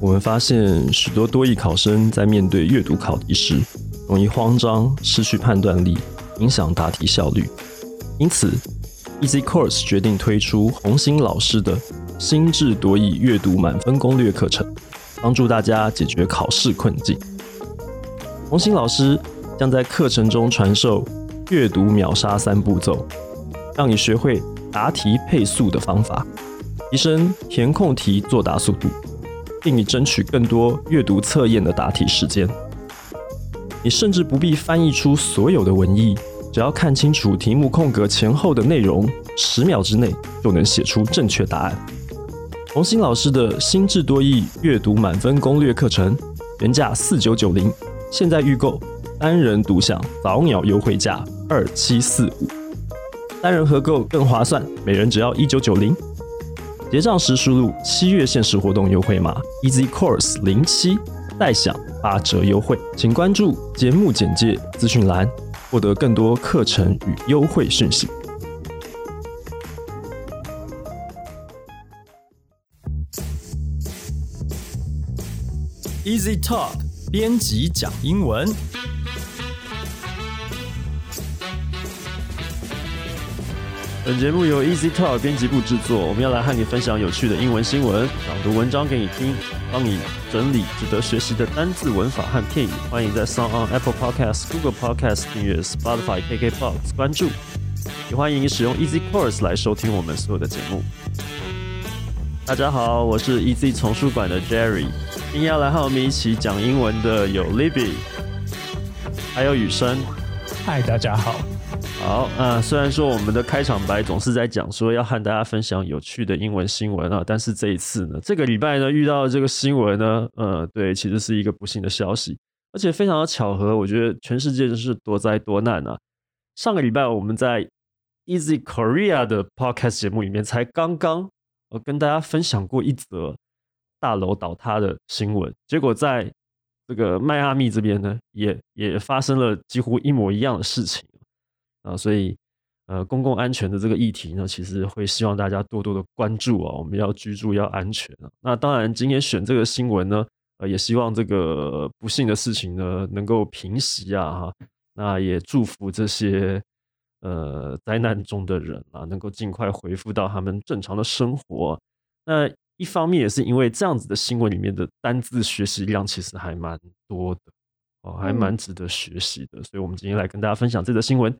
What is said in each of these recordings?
我们发现许多多益考生在面对阅读考题时，容易慌张、失去判断力，影响答题效率。因此，Easy Course 决定推出红星老师的心智多益阅读满分攻略课程，帮助大家解决考试困境。红星老师将在课程中传授阅读秒杀三步骤，让你学会答题配速的方法，提升填空题作答速度，并你争取更多阅读测验的答题时间。你甚至不必翻译出所有的文意，只要看清楚题目空格前后的内容，十秒之内就能写出正确答案。红星老师的心智多义阅读满分攻略课程，原价四九九零。现在预购，单人独享早鸟优惠价二七四五，单人合购更划算，每人只要一九九零。结账时输入七月限时活动优惠码 Easy Course 零七，再享八折优惠。请关注节目简介资讯栏，获得更多课程与优惠讯息。Easy Talk。编辑讲英文。本节目由 Easy Talk 编辑部制作。我们要来和你分享有趣的英文新闻，朗读文章给你听，帮你整理值得学习的单字、文法和片语。欢迎在 s o n g on Apple Podcasts、Google Podcasts 订阅，Spotify、KKBox 关注。也欢迎使用 Easy Course 来收听我们所有的节目。大家好，我是 Easy 丛书馆的 Jerry。今天要来和我们一起讲英文的有 Libby，还有雨生。嗨，大家好。好，那虽然说我们的开场白总是在讲说要和大家分享有趣的英文新闻啊，但是这一次呢，这个礼拜呢遇到这个新闻呢，呃，对，其实是一个不幸的消息，而且非常的巧合，我觉得全世界真是多灾多难啊。上个礼拜我们在 Easy Korea 的 Podcast 节目里面才刚刚我跟大家分享过一则。大楼倒塌的新闻，结果在这个迈阿密这边呢，也也发生了几乎一模一样的事情啊，所以呃，公共安全的这个议题呢，其实会希望大家多多的关注啊，我们要居住要安全啊。那当然，今天选这个新闻呢，呃，也希望这个不幸的事情呢能够平息啊，哈，那也祝福这些呃灾难中的人啊，能够尽快恢复到他们正常的生活。那。一方面也是因为这样子的新闻里面的单字学习量其实还蛮多的哦，还蛮值得学习的，所以我们今天来跟大家分享这则新闻。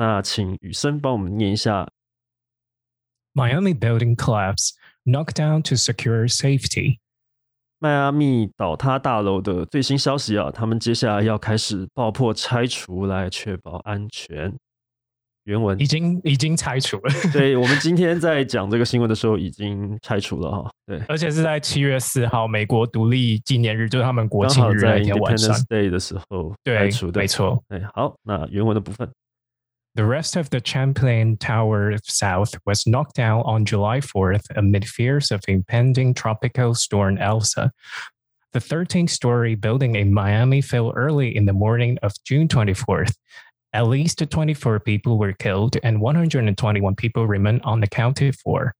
那请雨生帮我们念一下。：Miami building collapse, knockdown to secure safety。迈阿密倒塌大楼的最新消息啊，他们接下来要开始爆破拆除来确保安全。原文。已经已经拆除了，对 我们今天在讲这个新闻的时候已经拆除了哈，对，而且是在七月四号美国独立纪念日，就是他们国庆日那天晚上，Day 的时候拆除的，没错。哎，好，那原文的部分 ，The rest of the Champlain Tower South was knocked down on July 4th amid fears of impending tropical storm Elsa. The 13-story building in Miami fell early in the morning of June 24th. At least 24 people were killed and 121 people remain unaccounted for.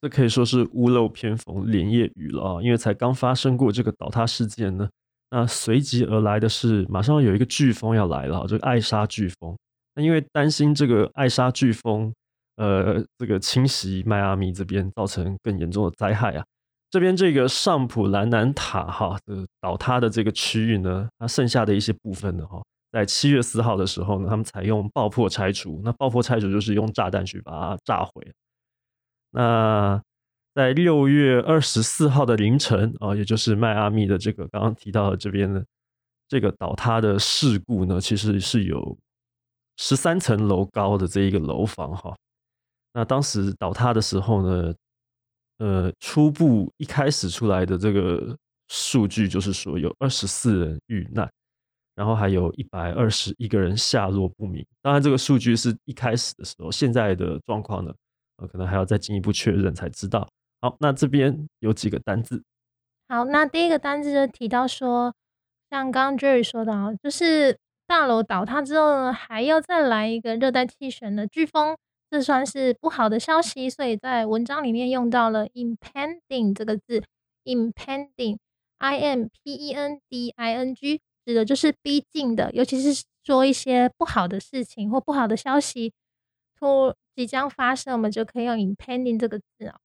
这可以说是屋漏偏逢连夜雨了啊！因为才刚发生过这个倒塌事件呢，那随即而来的是马上有一个飓风要来了，这个艾莎飓风。 那因为担心这个艾莎飓风，呃，这个侵袭迈阿密这边造成更严重的灾害啊，这边这个上普兰南塔哈的倒塌的这个区域呢，它剩下的一些部分呢，哈。在七月四号的时候呢，他们采用爆破拆除。那爆破拆除就是用炸弹去把它炸毁。那在六月二十四号的凌晨啊，也就是迈阿密的这个刚刚提到的这边的这个倒塌的事故呢，其实是有十三层楼高的这一个楼房哈。那当时倒塌的时候呢，呃，初步一开始出来的这个数据就是说有二十四人遇难。然后还有一百二十一个人下落不明。当然，这个数据是一开始的时候，现在的状况呢，呃，可能还要再进一步确认才知道。好，那这边有几个单字。好，那第一个单字就提到说，像刚刚 Jerry 说的啊，就是大楼倒塌之后呢，还要再来一个热带气旋的飓风，这算是不好的消息，所以在文章里面用到了 impending 这个字。impending，i m p e n d i n g，指的就是逼近的，尤其是说一些不好的事情或不好的消息突即将发生，我们就可以用 impending 这个字哦。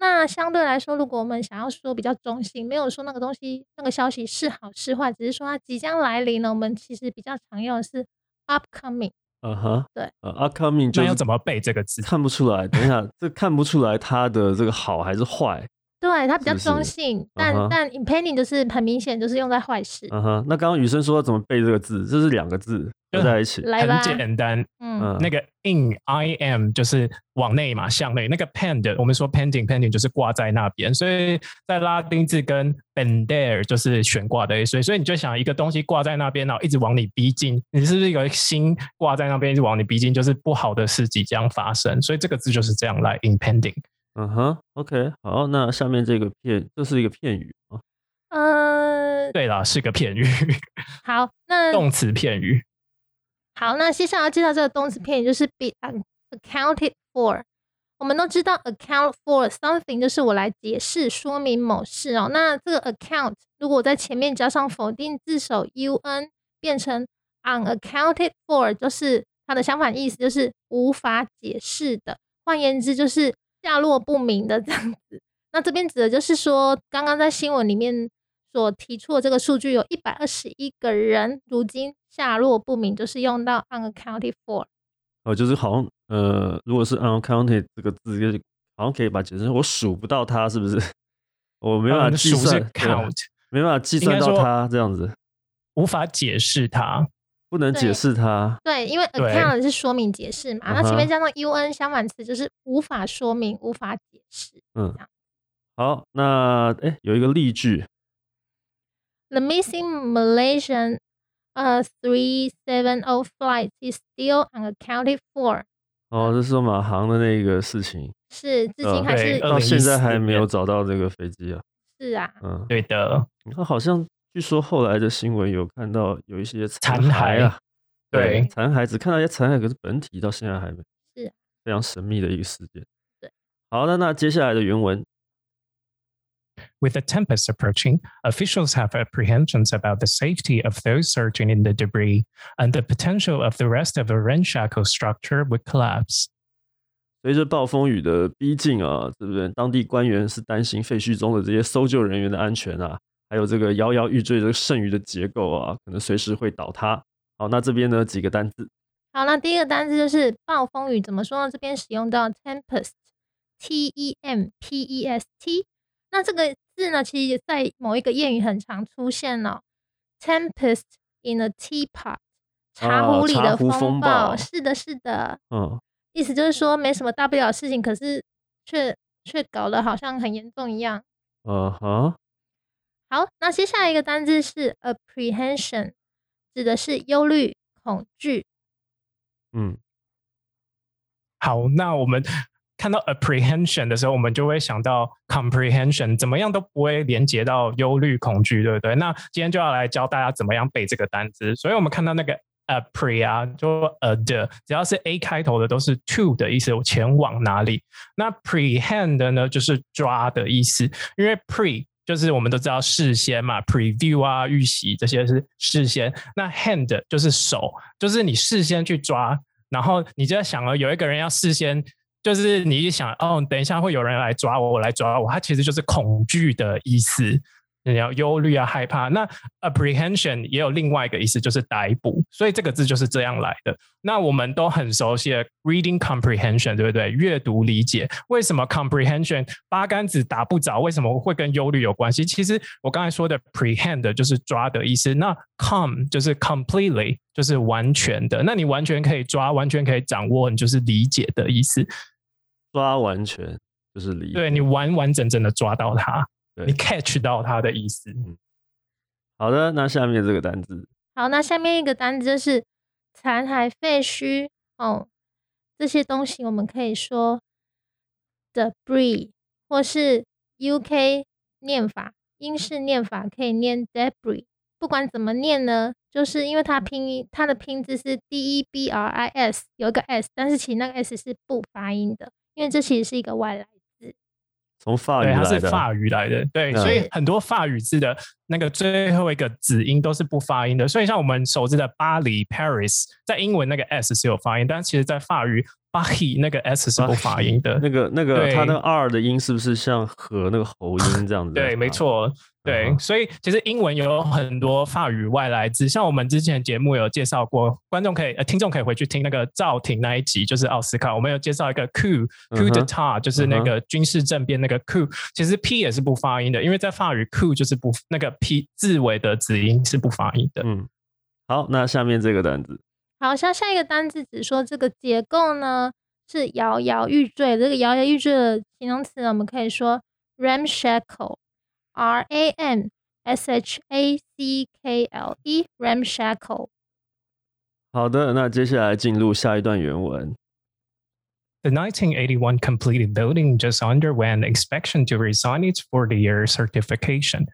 那相对来说，如果我们想要说比较中性，没有说那个东西、那个消息是好是坏，只是说它即将来临呢，我们其实比较常用的是 upcoming。嗯哼，对，呃，upcoming 就是要怎么背这个字？看不出来。等一下，这看不出来它的这个好还是坏。对，它比较中性，但、但 impending 就是很明显就是用在坏事。嗯哼，那刚刚雨生说怎么背这个字，这是两个字合在一起。很，简单，嗯，嗯，那个 in I am 就是往内嘛，向内。那个 pend 我们说 pending pending 就是挂在那边，所以在拉丁字跟 bender 就是悬挂的意思。所以你就想一个东西挂在那边，然后一直往你逼近，你是不是有一个心挂在那边，一直往你逼近，就是不好的事即将发生。所以这个字就是这样来 impending。嗯哼，OK，好，那下面这个片，这是一个片语啊。呃，对啦，是个片语，好，那 动词片语。好，那接下来要介绍这个动词片语就是 be un- accounted for。我们都知道 account for something 就是我来解释说明某事哦。那这个 account 如果我在前面加上否定字首 un，变成 unaccounted for，就是它的相反意思就是无法解释的。换言之，就是下落不明的这样子。那这边指的就是说，刚刚在新闻里面所提出的这个数据，有一百二十一个人如今下落不明，就是用到 unaccounted for。哦，就是好像呃，如果是 unaccounted 这个字，就是好像可以把它解释成我数不到它，是不是？我没办法计算，count，没办法计算到应该说它这样子，无法解释它。不能解对释它。对，因为 account 是说明解释嘛，那前面加上 un 相反词就是无法说明、无法解释。嗯，好，那哎，有一个例句，The missing Malaysian uh 370 flight is still unaccounted for。哦，这是说马航的那个事情，是，至呃今还是对到现在还2014没有找到这个飞机啊。是啊，嗯，对的，你看，好像据说后来的新闻有看到有一些残骸啊，对残骸只看到一些残骸，可是本体到现在还没，是非常神秘的一个事件。对，好的，那接下来的原文，With the tempest approaching, officials have apprehensions about the safety of those searching in the debris and the potential of the rest of the ramshackle structure would collapse. 随着暴风雨的逼近啊，对不对？当地官员是担心废墟中的这些搜救人员的安全啊，还有这个摇摇欲坠的剩余的结构啊，可能随时会倒塌。好，那这边呢几个单字，好，那第一个单字就是暴风雨，怎么说呢？这边使用到 tempest，t e m p e s t。那这个字呢，其实在某一个谚语很常出现哦，tempest in a teapot，茶哦壶里的风暴是的，是的，嗯，意思就是说没什么大不了的事情，可是却却搞得好像很严重一样。呃哈，好，那接下来一个单字是 apprehension，指的是忧虑、恐惧。嗯，好，那我们看到 apprehension 的时候，我们就会想到 comprehension，怎么样都不会连接到忧虑、恐惧，对不对？那今天就要来教大家怎么样背这个单词。所以我们看到那个 appre 啊，就 a 的，只要是 a 开头的都是 to 的意思，我前往哪里？那 prehend 呢，就是抓的意思，因为 pre 就是我们都知道事先嘛，preview 啊、预习这些是事先。那 hand 就是手，就是你事先去抓，然后你就在想了，有一个人要事先，就是你一想，哦，等一下会有人来抓我，我来抓我，他其实就是恐惧的意思。你要忧虑啊、害怕。那 apprehension 也有另外一个意思，就是逮捕。所以这个字就是这样来的。那我们都很熟悉的 reading comprehension，对不对？阅读理解。为什么 comprehension 八竿子打不着？为什么会跟忧虑有关系？其实我刚才说的 prehend 就是抓的意思，那 come 就是 completely 就是完全的。那你完全可以抓，完全可以掌握，你就是理解的意思。抓完全就是理解，对你完完整整的抓到它，对你 catch 到它的意思。好的，那下面这个单字，好，那下面一个单字就是残骸、废墟哦，这些东西我们可以说 debris，或是 UK 念法，英式念法可以念 debris。不管怎么念呢，就是因为它拼音，它的拼字是 D E B R I S，有一个 S，但是其实那个 S 是不发音的，因为这其实是一个外来字。从法语对，它。是法语来的，对，嗯所以很多法语字的那个最后一个子音都是不发音的。所以像我们熟知的巴黎 （Paris），在英文那个 s 是有发音，但其实在法语巴黎那个 s 是不发音的。那个那个，对它那个 r 的音是不是像和那个喉音这样子？对，没。错。对嗯，所以其实英文有很多法语外来字，像我们之前节目有介绍过，观众可以、呃、听众可以回去听那个赵婷那一集，就是奥斯卡，我们有介绍一个 coup 嗯 coup 哼 d'état，就是那个军事政变那个 coup，其实 p 也是不发音的，因为在法语 coup 就是不那个 p 字尾的子音是不发音的。嗯，好，那下面这个单字，好，像下一个单字只说这个结构呢是摇摇欲坠，这个摇摇欲坠的形容词呢，我们可以说 ramshackle，r a m s h a c k l e，ramshackle。好的，那接下来进入下一段原文。 The 1981 completed building just underwent inspection to resign its 40 year certification.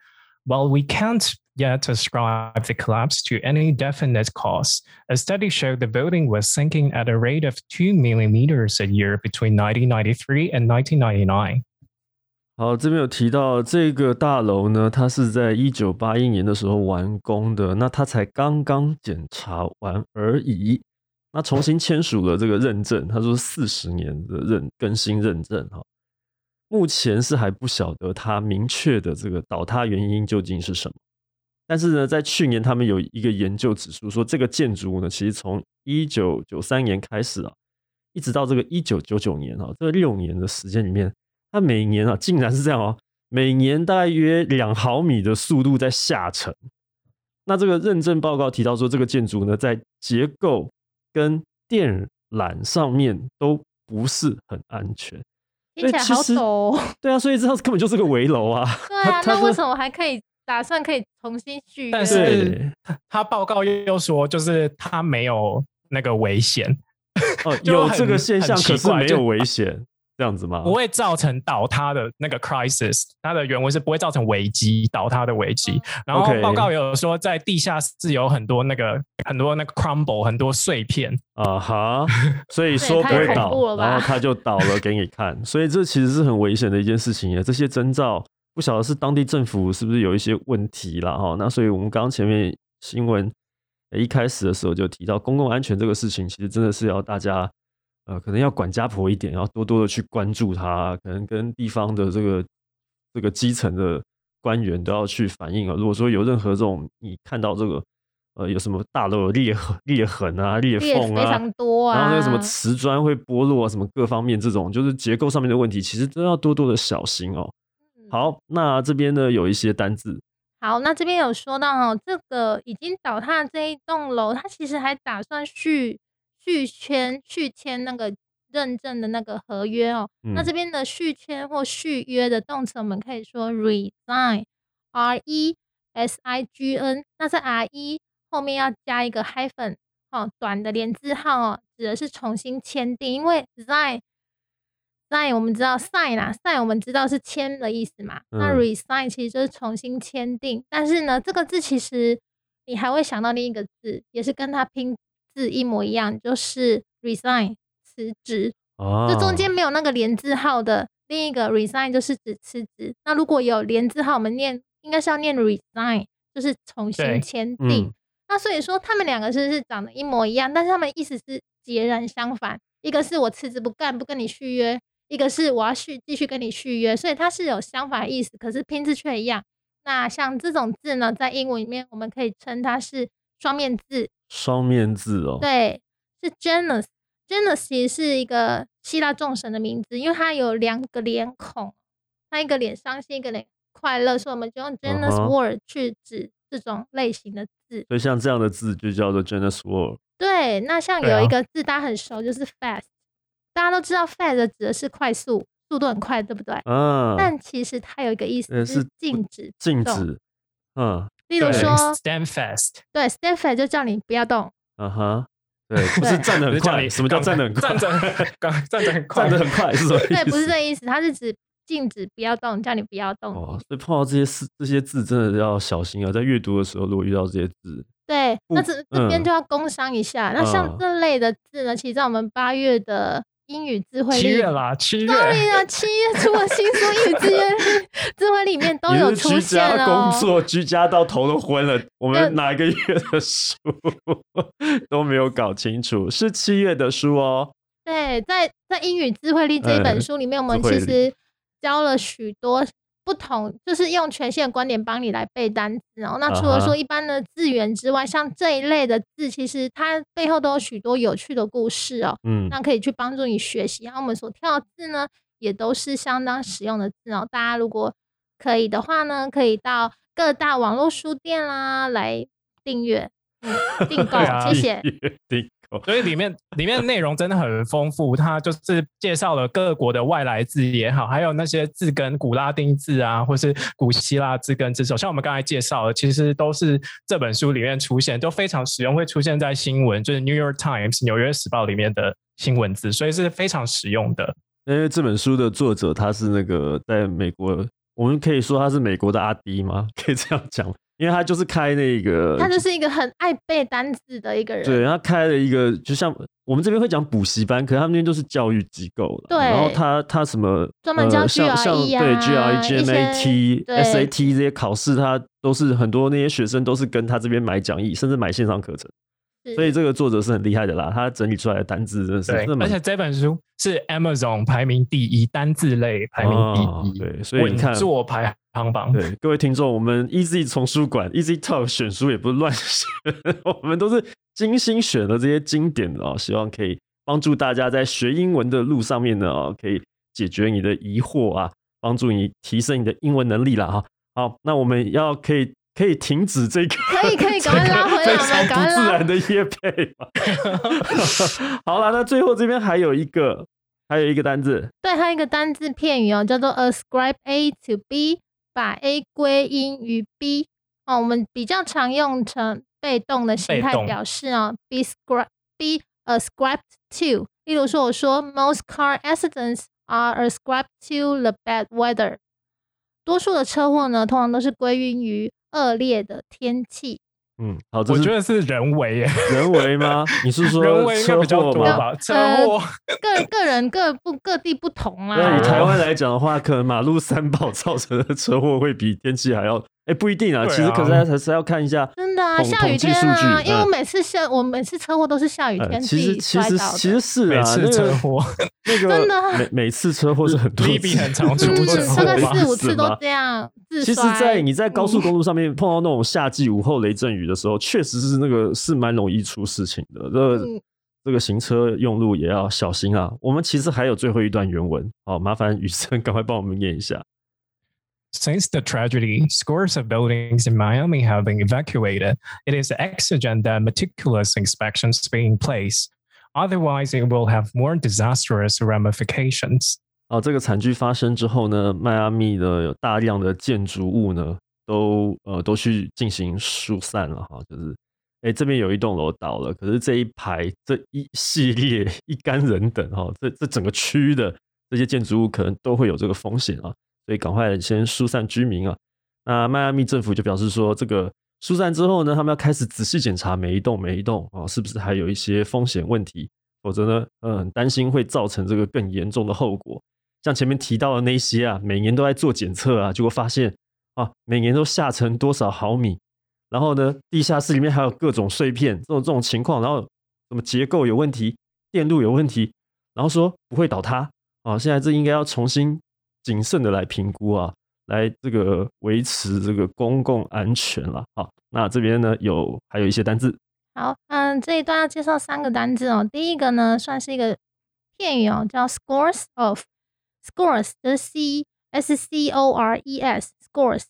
While we can't yet ascribe the collapse to any definite cause, a study showed the building was sinking at a rate of 2 millimeters a year between 1993 and 1999. 好，这边有提到这个大楼呢，它是在一九八一年的时候完工的，那它才刚刚检查完而已。那重新签署了这个认证，他说四十年的认更新认证哈。目前是还不晓得它明确的这个倒塌原因究竟是什么， 但是呢，在去年他们有一个研究指出说，这个建筑物呢，其实从一九九三年开始啊，一直到这个一九九九年啊，这六年的时间里面，它每年啊，竟然是这样哦，每年大约两毫米的速度在下沉。那这个认证报告提到说，这个建筑呢，在结构跟电缆上面都不是很安全。听起来好陡哦。对啊，所以这 根本就是个围楼啊。对啊，那为什么还可以打算可以重新续约？但是他报告又说，就是他没有那个危险，哦，有这个现象，可是没有危险，这样子吗？不会造成倒塌的那个 crisis，它的原文是不会造成危机，倒塌的危机。然后报告也有说，在地下室有很多那个很多那个 crumble，很多碎片。啊哈，所以说不会倒了，然后他就倒了给你看，所以这其实是很危险的一件事情耶。这些征兆不晓得是当地政府是不是有一些问题啦哈。那所以我们刚刚前面新闻呃一开始的时候就提到公共安全这个事情，其实真的是要大家呃可能要管家婆一点，要多多的去关注它，可能跟地方的这个这个基层的官员都要去反映啊。如果说有任何这种你看到这个呃有什么大楼有裂痕裂痕啊裂裂缝啊，非常多啊，然后那个什么瓷砖会剥落啊，什么各方面这种就是结构上面的问题，其实都要多多的小心哦。嗯好，那这边呢有一些单字，好，那这边有说到哦，这个已经倒塌的这一栋楼，它其实还打算续续签续签那个认证的那个合约哦。那嗯这边的续签或续约的动词，我们可以说 resign，r e s i g n。那在 r e 后面要加一个 hyphen 哦，短的连字号哦，指的是重新签订，因为 sign。Sign 我们知道 sign 啦，sign 我们知道是签的意思嘛。那嗯 resign 其实就是重新签订，但是呢，这个字其实你还会想到另一个字，也是跟它拼字一模一样，就是 resign 辞职。哦，这中间没有那个连字号的，另一个 resign 就是指辞职。那如果有连字号，我们念应该是要念 resign，就是重新签订。嗯那所以说他们两个是是长得一模一样，但是他们意思是截然相反。一个是我辞职不干不跟你续约，一个是我要续继续跟你续约，所以它是有相反意思，可是拼字却一样。那像这种字呢，在英文里面我们可以称它是双面字，双面字哦，对，是 Janus。Janus 其实是一个希腊众神的名字，因为它有两个脸孔，它一个脸伤心，一个脸快乐，所以我们就用 Janus word 去指这种类型的字。所以像这样的字就叫做 Janus word。对，那像有一个字大家很熟，就是 fast，大家都知道 fast 指的是快速，速度很快，对不对？啊，但其实它有一个意思是呃是禁止不动，禁止，嗯例如说，stand fast，对 stand fast 就叫你不要动，嗯哼，对，不是站得很快，什么叫站得很快？站着站站着很快，站得很快是什么意思？对，不是这个意思，它是指禁止不要动，叫你不要动。哦，所以碰到这些字这些字真的要小心啊，在阅读的时候如果遇到这些字，对，那不这这边嗯就要工商一下。那像嗯这类的字呢，其实在我们八月的英语智慧力七月啦，七月。，sorry 啊，七月出了新书英语字你 有出是居家现哦工。作，居家到头都昏了。我们哪一个月的书都没有搞清楚，是七月的书哦。对，在在英语智慧力这一本哎书里面，我们其实教了许多不同，就是用权限的观点帮你来背单词哦。那除了说一般的字源之外，像这一类的字，其实它背后都有许多有趣的故事哦。嗯，那可以去帮助你学习。然后我们所跳的字呢，也都是相当实用的字哦。大家如果可以的话呢，可以到各大网络书店啦来订阅、嗯、订购谢谢。所以里面里面的内容真的很丰富，它就是介绍了各国的外来字也好，还有那些字根古拉丁字啊，或是古希腊字根这种，像我们刚才介绍的，其实都是这本书里面出现，都非常实用，会出现在新闻，就是 New York Times 纽约时报里面的新闻字，所以是非常实用的。因为这本书的作者他是那个在美国，我们可以说他是美国的阿迪吗？可以这样讲，因为他就是开那个，他就是一个很爱背单词的一个人。对，他开了一个，就像我们这边会讲补习班，可是他们那边都是教育机构的。对然后他他什么专门教呃像像 GRE 对啊 GRE、一些 GMAT、对 SAT 这些考试，他都是很多那些学生都是跟他这边买讲义，甚至买线上课程。是所以这个作者是很厉害的啦，他整理出来的单字真的是而且这本书是 Amazon 排名第一，单字类排名哦第一，对所以你稳看坐排行榜。对，各位听众，我们 Easy 丛书馆 Easy Talk 选书也不是乱选，我们都是精心选的这些经典的哦，希望可以帮助大家在学英文的路上面呢，哦，可以解决你的疑惑啊，帮助你提升你的英文能力啦哈。好，那我们要可以可以停止这个可以可以 赶快拉回来非我们常不自赶快自然的夜配嘛。好了，那最后这边还有一个还有一个单字，对，还有一个单字片语哦，叫做 ascribe A to B，把 A 归因于 B 哦，我们比较常用成被动的形态表示哦，be ascribed be ascribed to。例如说，我说 most car accidents are ascribed to the bad weather。多数的车祸呢，通常都是归因于恶劣的天气。嗯，好，我觉得是人为耶，人为吗？你是 说人为应该车比较祸吗？多吧？车。个个人各不各地不同啦。那以台湾来讲的话，可能马路三宝造成的车祸会比天气还要，哎、不一定啊。对其实可是啊还是要看一下。真的啊，统下雨统计数天啊，因为我每次下我每次车祸都是下雨呃，天其实其实。其实是啊，每次那个车祸那个 真的啊每每次车祸是很多很常出嗯，车祸大概四五次都这样自其实，在你在高速嗯公路上面碰到那种夏季午后雷阵雨的时候，确实是那个是蛮容易出事情的。这这个行车用路也要小心啊。我们其实还有最后一段原文，好，麻烦雨生 赶快帮我们念一下。Since the tragedy, scores of buildings in Miami have been evacuated. It is exigent that meticulous inspections be in place. Otherwise, it will have more disastrous ramifications. 哦，这个惨剧发生之后呢，迈阿密的有大量的建筑物呢，都呃都去进行疏散了哈，就是哎这边有一栋楼倒了，可是这一排这一系列一干人等哈，这这整个区的这些建筑物可能都会有这个风险啊， 所以赶快先疏散居民啊。那迈阿密政府就表示说，这个疏散之后呢，他们要开始仔细检查每一栋每一栋啊，是不是还有一些风险问题，否则呢，呃，很担心会造成这个更严重的后果。像前面提到的那些啊，每年都在做检测啊，结果发现啊，每年都下沉多少毫米，然后呢，地下室里面还有各种碎片，这种这种情况，然后什么结构有问题，电路有问题，然后说不会倒塌啊，现在这应该要重新谨慎的来评估啊，来这个维持这个公共安全了。好，那这边呢有还有一些单字，好，嗯，这一段要介绍三个单字哦。第一个呢，算是一个片语哦，叫 scores of。scores 就是 c s c o r e s scores。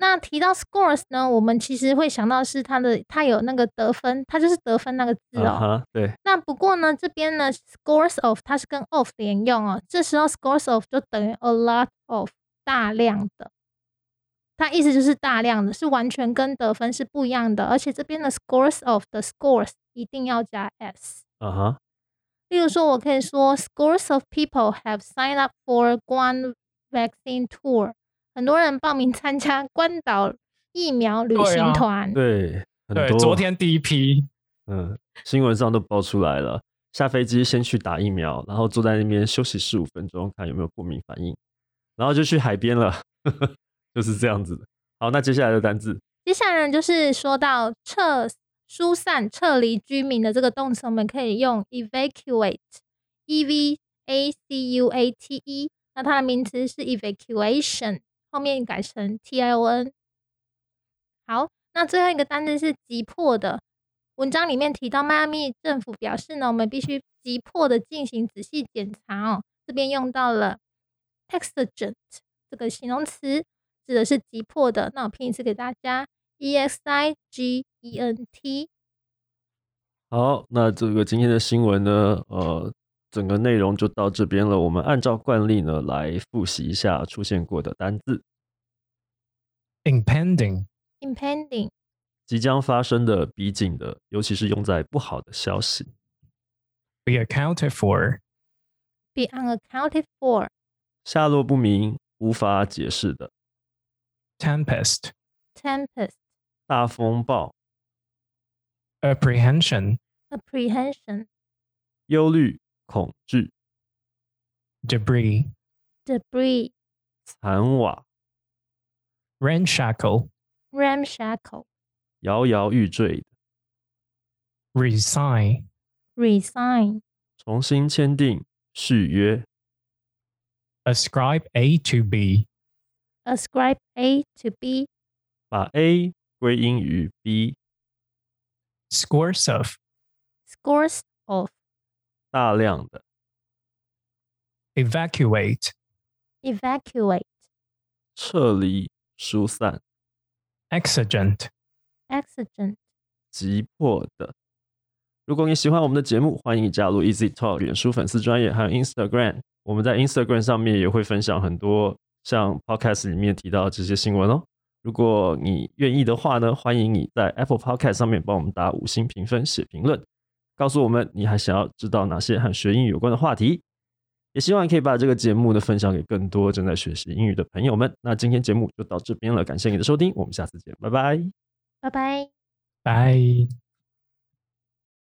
那提到 scores 呢，我们其实会想到是它的，它有那个得分，它就是得分那个字哦。对，那不过呢，这边呢，scores of 它是跟 of 连用哦，这时候 scores of 就等于 a lot of 大量的，它意思就是大量的，是完全跟得分是不一样的，而且这边的 scores of 的 scores 一定要加 s。啊哈，例如说，我可以说 scores of people have signed up for one vaccine tour，很多人报名参加关岛疫苗旅行团。对，很对，多昨天第一批，嗯，新闻上都爆出来了。下飞机先去打疫苗，然后坐在那边休息十五分钟，看有没有过敏反应，然后就去海边了。就是这样子的。好，那接下来的单字接下来就是说到撤疏散、撤离居民的这个动词，我们可以用 evacuate，e v a c u a t e。那它的名词是 evacuation，后面改成 t i o n。好，那最后一个单词是急迫的。文章里面提到，迈阿密政府表示呢，我们必须急迫的进行仔细检查哦。这边用到了 exigent 这个形容词，指的是急迫的。那我拼一次给大家，e x i g e n t。好，那这个今天的新闻呢，呃，整个内容就到这边了。我们按照惯例呢，来复习一下出现过的单字。impending impending 即将发生的、逼近的，尤其是用在不好的消息。be accounted for be unaccounted for 下落不明、无法解释的 tempest tempest 大风暴、apprehension apprehension 忧虑、恐惧、 debris debris 残瓦、 ramshackle ramshackle 摇摇欲坠的、 resign resign 重新签订、续约、 ascribe A to B ascribe A to B 把 A 归因于 B、 scores of scores of 大量的、evacuate evacuate 撤离、疏散、exigent exigent 急迫的。如果你喜欢我们的节目，欢迎你加入 Easy Talk 脸书粉丝专业，还有 Instagram。我们在 Instagram 上面也会分享很多像 Podcast 里面提到的这些新闻哦。如果你愿意的话呢，欢迎你在 Apple Podcast 上面帮我们打五星评分、写评论，告诉我们你还想要知道哪些和学英语有关的话题。也希望你可以把这个节目呢分享给更多正在学习英语的朋友们。那今天节目就到这边了，感谢你的收听，我们下次见，拜拜。拜拜。bye